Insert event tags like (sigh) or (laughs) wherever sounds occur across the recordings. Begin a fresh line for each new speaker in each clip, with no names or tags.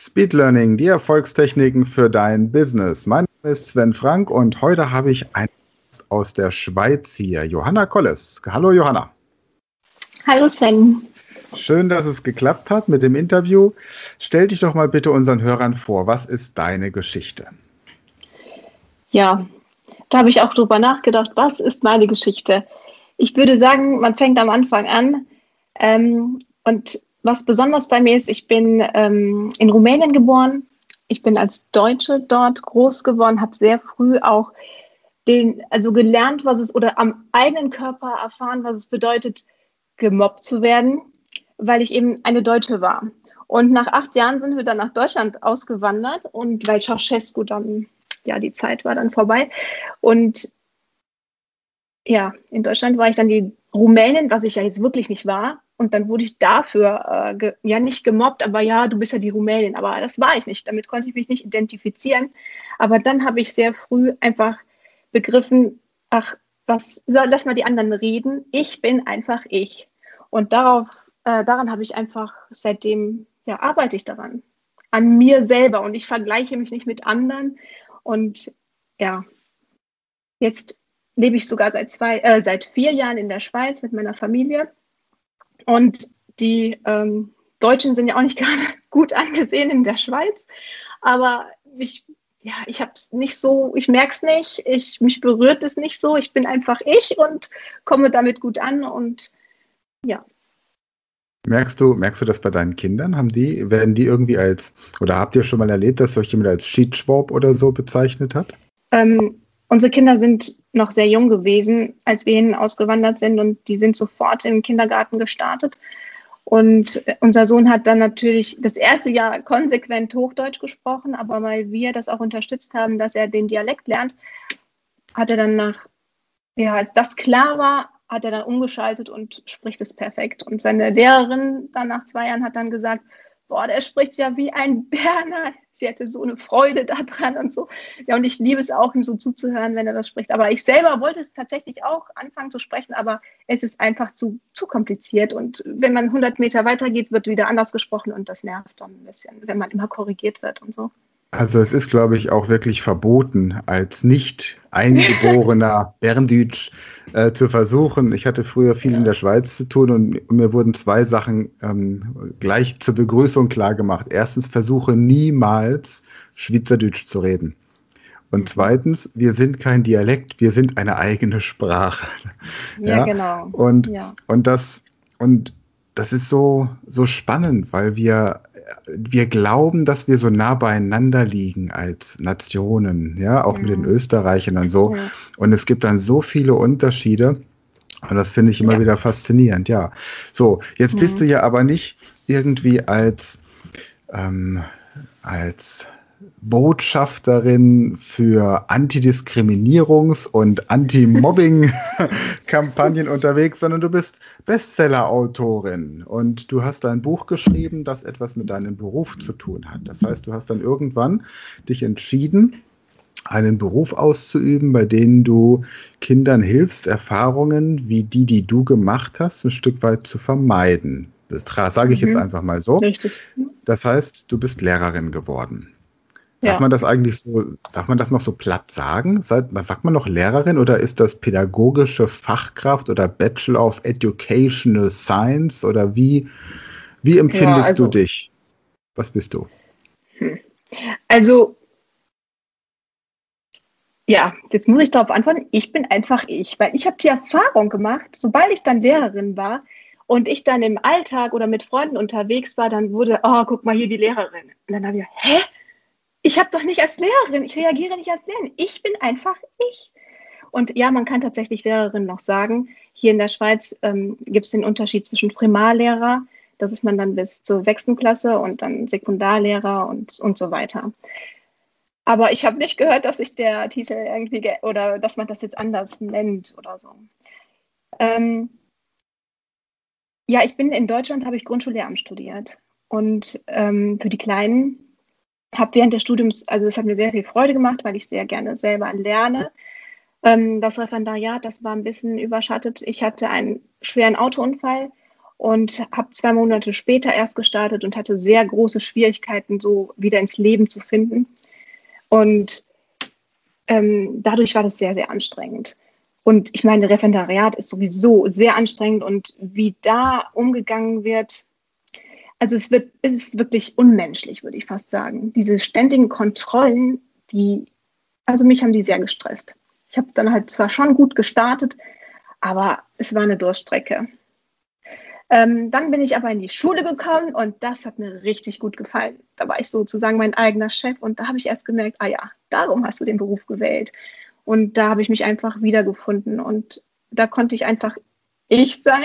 Speed Learning, die Erfolgstechniken für dein Business. Mein Name ist Sven Frank und heute habe ich einen aus der Schweiz hier, Johanna Kolles. Hallo Johanna.
Hallo Sven.
Schön, dass es geklappt hat mit dem Interview. Stell dich doch mal bitte unseren Hörern vor. Was ist deine Geschichte?
Ja, da habe ich auch drüber nachgedacht. Was ist meine Geschichte? Ich würde sagen, man fängt am Anfang an. Ähm, und was besonders bei mir ist, ich bin ähm, in Rumänien geboren. Ich bin als Deutsche dort groß geworden, habe sehr früh auch den, also gelernt, was es oder am eigenen Körper erfahren, was es bedeutet, gemobbt zu werden, weil ich eben eine Deutsche war. Und nach acht Jahren sind wir dann nach Deutschland ausgewandert und weil Ceausescu dann, ja, die Zeit war dann vorbei. Und ja, in Deutschland war ich dann die Rumänin, was ich ja jetzt wirklich nicht war. Und dann wurde ich dafür, äh, ja nicht gemobbt, aber ja, du bist ja die Rumänin. Aber das war ich nicht. Damit konnte ich mich nicht identifizieren. Aber dann habe ich sehr früh einfach begriffen, ach, was, lass mal die anderen reden. Ich bin einfach ich. Und darauf, äh, daran habe ich einfach seitdem, ja, arbeite ich daran. An mir selber. Und ich vergleiche mich nicht mit anderen. Und ja, jetzt lebe ich sogar seit zwei, äh, seit vier Jahren in der Schweiz mit meiner Familie. Und die ähm, Deutschen sind ja auch nicht (laughs) gerade gut angesehen in der Schweiz. Aber ich, ja, ich habe es nicht so, ich merke es nicht, ich, mich berührt es nicht so. Ich bin einfach ich und komme damit gut an und ja.
Merkst du, merkst du das bei deinen Kindern? Haben die, werden die irgendwie als, oder habt ihr schon mal erlebt, dass euch jemand als Schiedschwab oder so bezeichnet hat?
Ähm, Unsere Kinder sind noch sehr jung gewesen, als wir hin ausgewandert sind und die sind sofort im Kindergarten gestartet. Und unser Sohn hat dann natürlich das erste Jahr konsequent Hochdeutsch gesprochen, aber weil wir das auch unterstützt haben, dass er den Dialekt lernt, hat er dann nach, ja, als das klar war, hat er dann umgeschaltet und spricht es perfekt. Und seine Lehrerin dann nach zwei Jahren hat dann gesagt, boah, der spricht ja wie ein Berner. Sie hatte so eine Freude daran und so. Ja, und ich liebe es auch, ihm so zuzuhören, wenn er das spricht. Aber ich selber wollte es tatsächlich auch anfangen zu sprechen, aber es ist einfach zu, zu kompliziert. Und wenn man 100 Meter weitergeht, wird wieder anders gesprochen und das nervt dann ein bisschen, wenn man immer korrigiert wird und so.
Also es ist, glaube ich, auch wirklich verboten, als nicht eingeborener (laughs) Berndütsch äh, zu versuchen. Ich hatte früher viel ja. in der Schweiz zu tun und mir wurden zwei Sachen ähm, gleich zur Begrüßung klar gemacht. Erstens, versuche niemals Schweizerdeutsch zu reden. Und mhm. zweitens, wir sind kein Dialekt, wir sind eine eigene Sprache.
Ja, ja? genau.
Und, ja. und das, und das ist so, so spannend, weil wir wir glauben, dass wir so nah beieinander liegen als Nationen, ja, auch ja. mit den Österreichern und so. Ja. Und es gibt dann so viele Unterschiede. Und das finde ich immer ja. wieder faszinierend, ja. So, jetzt mhm. bist du ja aber nicht irgendwie als, ähm, als Botschafterin für Antidiskriminierungs- und Anti-Mobbing-Kampagnen (laughs) unterwegs, sondern du bist Bestseller-Autorin und du hast ein Buch geschrieben, das etwas mit deinem Beruf zu tun hat. Das heißt, du hast dann irgendwann dich entschieden, einen Beruf auszuüben, bei dem du Kindern hilfst, Erfahrungen wie die, die du gemacht hast, ein Stück weit zu vermeiden. Das sage ich mhm. jetzt einfach mal so. Richtig. Das heißt, du bist Lehrerin geworden. Darf ja. man das eigentlich so, darf man das noch so platt sagen? Sagt man noch Lehrerin oder ist das pädagogische Fachkraft oder Bachelor of Educational Science oder wie, wie empfindest ja, also, du dich? Was bist du?
Hm. Also, ja, jetzt muss ich darauf antworten, ich bin einfach ich, weil ich habe die Erfahrung gemacht, sobald ich dann Lehrerin war und ich dann im Alltag oder mit Freunden unterwegs war, dann wurde, oh, guck mal hier die Lehrerin. Und dann habe ich, hä? Ich habe doch nicht als Lehrerin, ich reagiere nicht als Lehrerin, ich bin einfach ich. Und ja, man kann tatsächlich Lehrerin noch sagen. Hier in der Schweiz ähm, gibt es den Unterschied zwischen Primarlehrer, das ist man dann bis zur sechsten Klasse und dann Sekundarlehrer und, und so weiter. Aber ich habe nicht gehört, dass sich der Titel irgendwie oder dass man das jetzt anders nennt oder so. Ähm, ja, ich bin in Deutschland, habe ich Grundschullehramt studiert. Und ähm, für die Kleinen habe während des Studiums, also es hat mir sehr viel Freude gemacht, weil ich sehr gerne selber lerne. Ähm, das Referendariat, das war ein bisschen überschattet. Ich hatte einen schweren Autounfall und habe zwei Monate später erst gestartet und hatte sehr große Schwierigkeiten, so wieder ins Leben zu finden. Und ähm, dadurch war das sehr, sehr anstrengend. Und ich meine, Referendariat ist sowieso sehr anstrengend und wie da umgegangen wird, also es wird, es ist wirklich unmenschlich, würde ich fast sagen. Diese ständigen Kontrollen, die, also mich haben die sehr gestresst. Ich habe dann halt zwar schon gut gestartet, aber es war eine Durststrecke. Ähm, dann bin ich aber in die Schule gekommen und das hat mir richtig gut gefallen. Da war ich sozusagen mein eigener Chef und da habe ich erst gemerkt, ah ja, darum hast du den Beruf gewählt. Und da habe ich mich einfach wiedergefunden und da konnte ich einfach ich sein.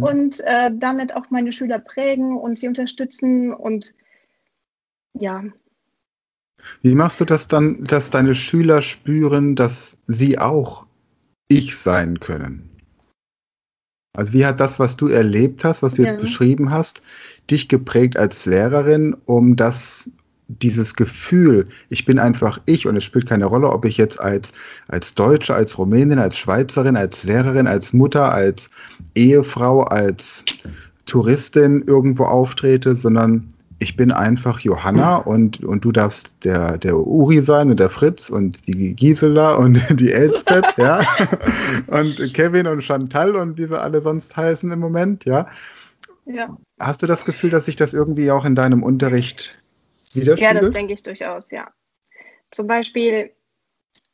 Und äh, damit auch meine Schüler prägen und sie unterstützen und ja.
Wie machst du das dann, dass deine Schüler spüren, dass sie auch ich sein können? Also wie hat das, was du erlebt hast, was du ja. jetzt beschrieben hast, dich geprägt als Lehrerin, um das dieses Gefühl, ich bin einfach ich und es spielt keine Rolle, ob ich jetzt als, als Deutsche, als Rumänin, als Schweizerin, als Lehrerin, als Mutter, als Ehefrau, als Touristin irgendwo auftrete, sondern ich bin einfach Johanna und, und du darfst der, der Uri sein und der Fritz und die Gisela und (laughs) die Elsbeth, ja. (laughs) Und Kevin und Chantal und wie sie alle sonst heißen im Moment, ja. Ja. Hast du das Gefühl, dass sich das irgendwie auch in deinem Unterricht
ja, das denke ich durchaus, ja. Zum Beispiel,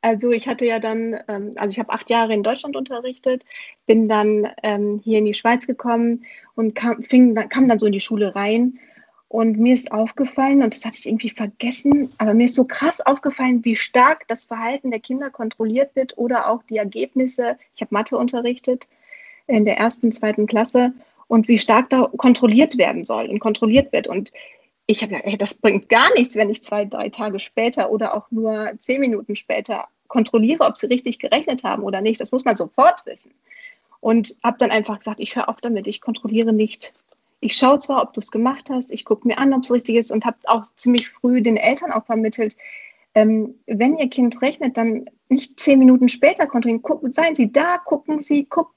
also ich hatte ja dann, ähm, also ich habe acht Jahre in Deutschland unterrichtet, bin dann ähm, hier in die Schweiz gekommen und kam, fing, kam dann so in die Schule rein. Und mir ist aufgefallen, und das hatte ich irgendwie vergessen, aber mir ist so krass aufgefallen, wie stark das Verhalten der Kinder kontrolliert wird oder auch die Ergebnisse. Ich habe Mathe unterrichtet in der ersten, zweiten Klasse und wie stark da kontrolliert werden soll und kontrolliert wird. Und ich habe ja, ey, das bringt gar nichts, wenn ich zwei, drei Tage später oder auch nur zehn Minuten später kontrolliere, ob sie richtig gerechnet haben oder nicht. Das muss man sofort wissen. Und habe dann einfach gesagt, ich höre auf damit, ich kontrolliere nicht. Ich schaue zwar, ob du es gemacht hast, ich gucke mir an, ob es richtig ist und habe auch ziemlich früh den Eltern auch vermittelt, ähm, wenn ihr Kind rechnet, dann nicht zehn Minuten später kontrollieren. Gucken, seien Sie da, gucken Sie, gucken,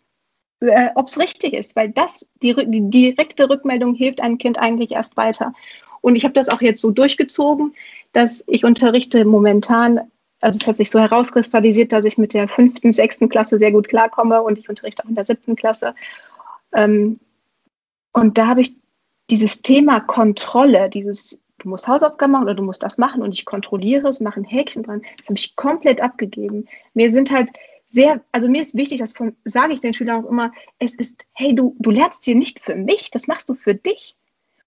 äh, ob es richtig ist, weil das, die, die direkte Rückmeldung hilft einem Kind eigentlich erst weiter. Und ich habe das auch jetzt so durchgezogen, dass ich unterrichte momentan, also es hat sich so herauskristallisiert, dass ich mit der fünften, sechsten Klasse sehr gut klarkomme und ich unterrichte auch in der siebten Klasse. Ähm, und da habe ich dieses Thema Kontrolle, dieses, du musst Hausaufgaben machen oder du musst das machen und ich kontrolliere es, mache ein Häkchen dran, das habe ich komplett abgegeben. Mir sind halt sehr, also mir ist wichtig, das sage ich den Schülern auch immer, es ist, hey, du, du lernst hier nicht für mich, das machst du für dich.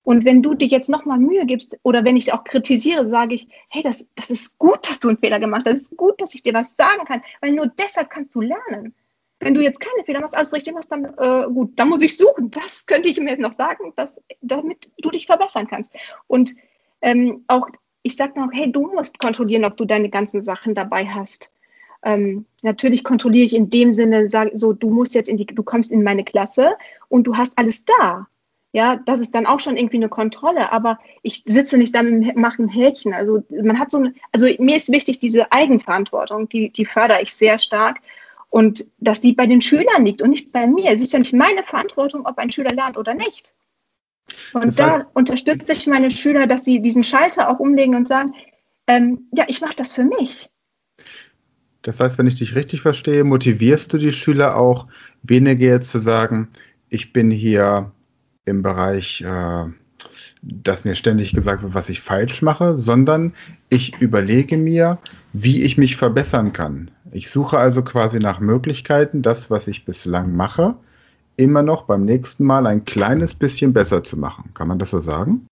Und wenn du dir jetzt nochmal Mühe gibst oder wenn ich auch kritisiere, sage ich, hey, das, das ist gut, dass du einen Fehler gemacht hast. Das ist gut, dass ich dir was sagen kann, weil nur deshalb kannst du lernen. Wenn du jetzt keine Fehler machst, alles richtig machst, dann äh, gut, dann muss ich suchen. Was könnte ich mir jetzt noch sagen, dass, damit du dich verbessern kannst? Und ähm, auch, ich sage noch, hey, du musst kontrollieren, ob du deine ganzen Sachen dabei hast. Ähm, natürlich kontrolliere ich in dem Sinne, sag, so, du musst jetzt in die, du kommst in meine Klasse und du hast alles da ja, das ist dann auch schon irgendwie eine Kontrolle, aber ich sitze nicht da und mache ein Häkchen. Also man hat so eine, also mir ist wichtig, diese Eigenverantwortung, die, die fördere ich sehr stark und dass die bei den Schülern liegt und nicht bei mir. Es ist ja nicht meine Verantwortung, ob ein Schüler lernt oder nicht. Und das heißt, da unterstütze ich meine Schüler, dass sie diesen Schalter auch umlegen und sagen, ähm, ja, ich mache das für mich.
Das heißt, wenn ich dich richtig verstehe, motivierst du die Schüler auch weniger jetzt zu sagen, ich bin hier im Bereich, äh, dass mir ständig gesagt wird, was ich falsch mache, sondern ich überlege mir, wie ich mich verbessern kann. Ich suche also quasi nach Möglichkeiten, das, was ich bislang mache, immer noch beim nächsten Mal ein kleines bisschen besser zu machen. Kann man das so sagen?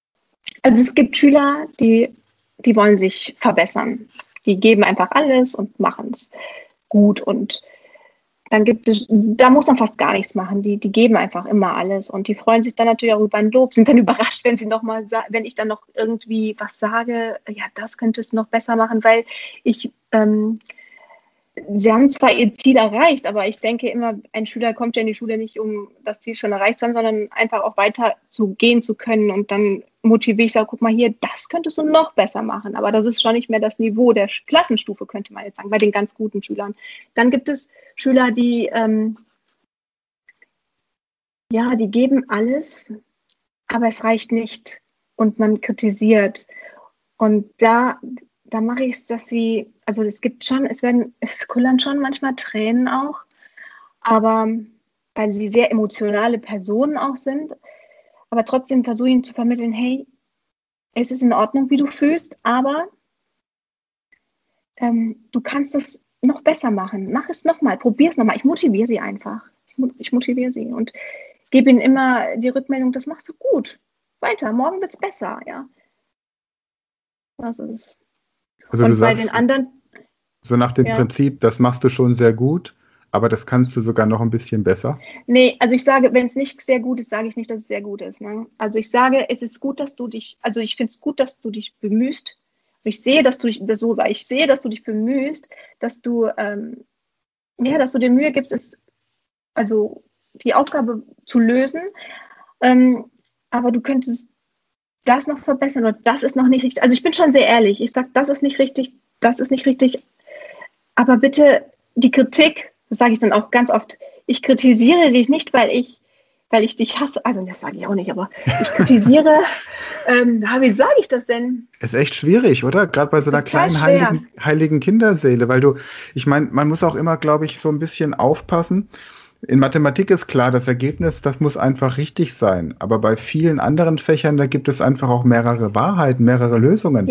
Also es gibt Schüler, die, die wollen sich verbessern. Die geben einfach alles und machen es gut und dann gibt es, da muss man fast gar nichts machen. Die, die geben einfach immer alles und die freuen sich dann natürlich auch über ein Lob, sind dann (laughs) überrascht, wenn sie noch mal, wenn ich dann noch irgendwie was sage, ja, das könnte es noch besser machen, weil ich, ähm, sie haben zwar ihr Ziel erreicht, aber ich denke immer, ein Schüler kommt ja in die Schule nicht, um das Ziel schon erreicht zu haben, sondern einfach auch weiter zu gehen zu können und dann motiviere ich, sage, guck mal hier, das könntest du noch besser machen. Aber das ist schon nicht mehr das Niveau der Klassenstufe, könnte man jetzt sagen, bei den ganz guten Schülern. Dann gibt es Schüler, die, ähm, ja, die geben alles, aber es reicht nicht und man kritisiert. Und da, da mache ich es, dass sie, also es gibt schon, es werden, es kullern schon manchmal Tränen auch, aber weil sie sehr emotionale Personen auch sind, aber trotzdem versuche ich ihnen zu vermitteln, hey, es ist in Ordnung, wie du fühlst, aber ähm, du kannst es noch besser machen. Mach es nochmal, probier es nochmal. Ich motiviere sie einfach. Ich, ich motiviere sie und gebe ihnen immer die Rückmeldung, das machst du gut. Weiter, morgen wird es besser, ja. Das ist.
Also und du bei sagst, den anderen. So nach dem ja. Prinzip, das machst du schon sehr gut, aber das kannst du sogar noch ein bisschen besser?
Nee, also ich sage, wenn es nicht sehr gut ist, sage ich nicht, dass es sehr gut ist. Ne? Also ich sage, es ist gut, dass du dich, also ich finde es gut, dass du dich bemühst. Ich sehe, dass du dich, das so sage, ich sehe, dass du dich bemühst, dass du, ähm, ja, dass du dir Mühe gibst, es, also die Aufgabe zu lösen. Ähm, aber du könntest das noch verbessern oder das ist noch nicht richtig. Also ich bin schon sehr ehrlich. Ich sage, das ist nicht richtig, das ist nicht richtig. Aber bitte die Kritik, das sage ich dann auch ganz oft, ich kritisiere dich nicht, weil ich, weil ich dich hasse. Also das sage ich auch nicht, aber ich kritisiere. (laughs) ähm, wie sage ich das denn?
Ist echt schwierig, oder? Gerade bei so einer kleinen heiligen, heiligen Kinderseele, weil du, ich meine, man muss auch immer, glaube ich, so ein bisschen aufpassen in Mathematik ist klar, das Ergebnis, das muss einfach richtig sein. Aber bei vielen anderen Fächern, da gibt es einfach auch mehrere Wahrheiten, mehrere Lösungen.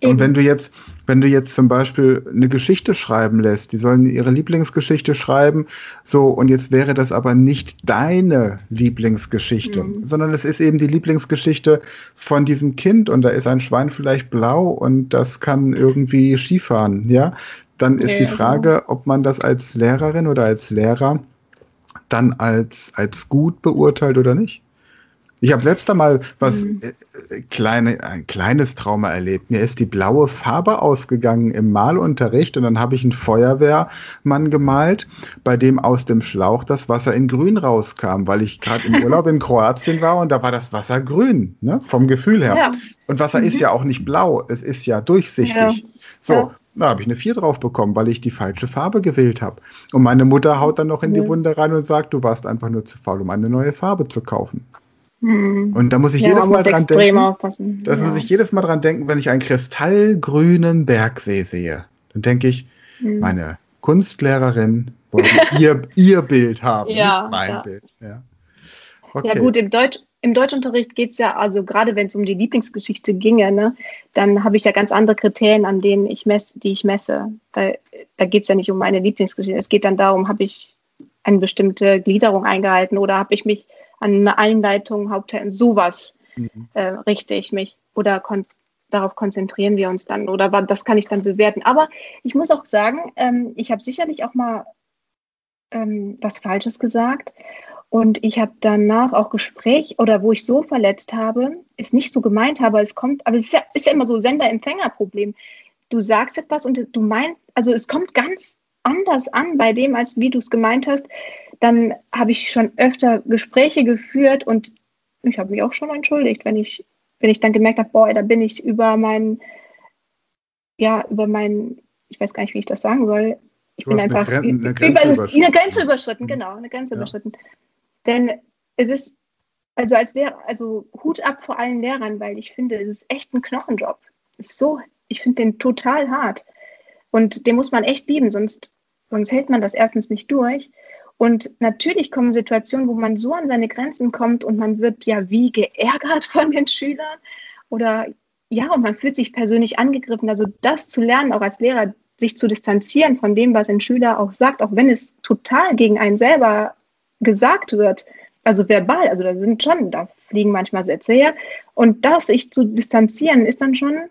Eben. Und wenn du jetzt, wenn du jetzt zum Beispiel eine Geschichte schreiben lässt, die sollen ihre Lieblingsgeschichte schreiben, so, und jetzt wäre das aber nicht deine Lieblingsgeschichte, mhm. sondern es ist eben die Lieblingsgeschichte von diesem Kind und da ist ein Schwein vielleicht blau und das kann irgendwie Skifahren, ja? Dann ist ja, die Frage, genau. ob man das als Lehrerin oder als Lehrer dann als, als gut beurteilt oder nicht. Ich habe selbst einmal was mhm. äh, kleine, ein kleines Trauma erlebt. Mir ist die blaue Farbe ausgegangen im Malunterricht und dann habe ich einen Feuerwehrmann gemalt, bei dem aus dem Schlauch das Wasser in grün rauskam, weil ich gerade im (laughs) Urlaub in Kroatien war und da war das Wasser grün, ne, vom Gefühl her. Ja. Und Wasser mhm. ist ja auch nicht blau, es ist ja durchsichtig. Ja. So, ja. Da habe ich eine 4 drauf bekommen, weil ich die falsche Farbe gewählt habe. Und meine Mutter haut dann noch in die Wunde rein und sagt, du warst einfach nur zu faul, um eine neue Farbe zu kaufen. Hm. Und da muss ich ja, jedes Mal dran denken. Aufpassen. Ja. muss ich jedes Mal dran denken, wenn ich einen kristallgrünen Bergsee sehe. Dann denke ich, hm. meine Kunstlehrerin wollte (laughs) ihr, ihr Bild haben, ja, nicht mein Bild.
Ja. Okay. ja gut, im Deutsch, im Deutschunterricht geht es ja, also gerade wenn es um die Lieblingsgeschichte ginge, ne, dann habe ich ja ganz andere Kriterien, an denen ich messe, die ich messe. Da, da geht es ja nicht um meine Lieblingsgeschichte. Es geht dann darum, habe ich eine bestimmte Gliederung eingehalten oder habe ich mich an eine Einleitung, Hauptteil, sowas mhm. äh, richte ich mich oder kon darauf konzentrieren wir uns dann oder das kann ich dann bewerten. Aber ich muss auch sagen, ähm, ich habe sicherlich auch mal ähm, was Falsches gesagt und ich habe danach auch Gespräch oder wo ich so verletzt habe, es nicht so gemeint habe, es kommt, aber es ist ja, ist ja immer so Sender-Empfänger-Problem. Du sagst etwas und du meinst, also es kommt ganz anders an bei dem, als wie du es gemeint hast. Dann habe ich schon öfter Gespräche geführt und ich habe mich auch schon entschuldigt, wenn ich, wenn ich dann gemerkt habe, boah, da bin ich über meinen, ja, über meinen, ich weiß gar nicht, wie ich das sagen soll. Ich du bin einfach eine, Gren eine, Grenze über, überschritten. eine Grenze überschritten, genau, eine Grenze ja. überschritten. Denn es ist, also als Lehrer, also Hut ab vor allen Lehrern, weil ich finde, es ist echt ein Knochenjob. Es ist so, ich finde den total hart. Und den muss man echt lieben, sonst, sonst hält man das erstens nicht durch. Und natürlich kommen Situationen, wo man so an seine Grenzen kommt und man wird ja wie geärgert (laughs) von den Schülern oder ja, und man fühlt sich persönlich angegriffen. Also das zu lernen, auch als Lehrer, sich zu distanzieren von dem, was ein Schüler auch sagt, auch wenn es total gegen einen selber gesagt wird, also verbal, also da sind schon, da fliegen manchmal Sätze her. Und das sich zu distanzieren, ist dann schon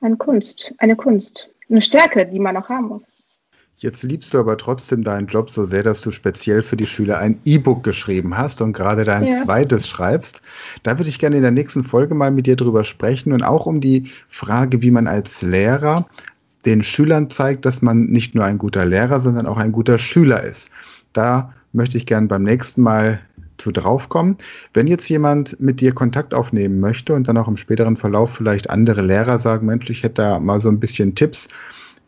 eine Kunst, eine Kunst, eine Stärke, die man auch haben muss.
Jetzt liebst du aber trotzdem deinen Job so sehr, dass du speziell für die Schüler ein E-Book geschrieben hast und gerade dein ja. zweites schreibst. Da würde ich gerne in der nächsten Folge mal mit dir drüber sprechen und auch um die Frage, wie man als Lehrer den Schülern zeigt, dass man nicht nur ein guter Lehrer, sondern auch ein guter Schüler ist. Da möchte ich gerne beim nächsten Mal zu draufkommen. Wenn jetzt jemand mit dir Kontakt aufnehmen möchte und dann auch im späteren Verlauf vielleicht andere Lehrer sagen, Mensch, ich hätte da mal so ein bisschen Tipps.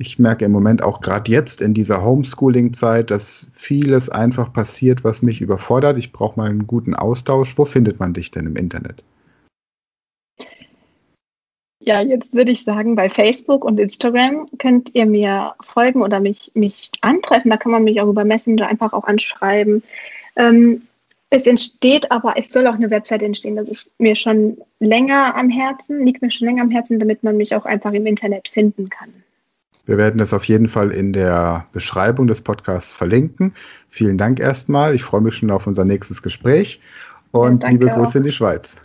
Ich merke im Moment auch gerade jetzt in dieser Homeschooling-Zeit, dass vieles einfach passiert, was mich überfordert. Ich brauche mal einen guten Austausch. Wo findet man dich denn im Internet?
Ja, jetzt würde ich sagen, bei Facebook und Instagram könnt ihr mir folgen oder mich, mich antreffen. Da kann man mich auch über Messenger einfach auch anschreiben. Ähm, es entsteht aber, es soll auch eine Website entstehen. Das ist mir schon länger am Herzen, liegt mir schon länger am Herzen, damit man mich auch einfach im Internet finden kann.
Wir werden das auf jeden Fall in der Beschreibung des Podcasts verlinken. Vielen Dank erstmal. Ich freue mich schon auf unser nächstes Gespräch und ja, liebe Grüße auch. in die Schweiz.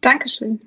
Dankeschön.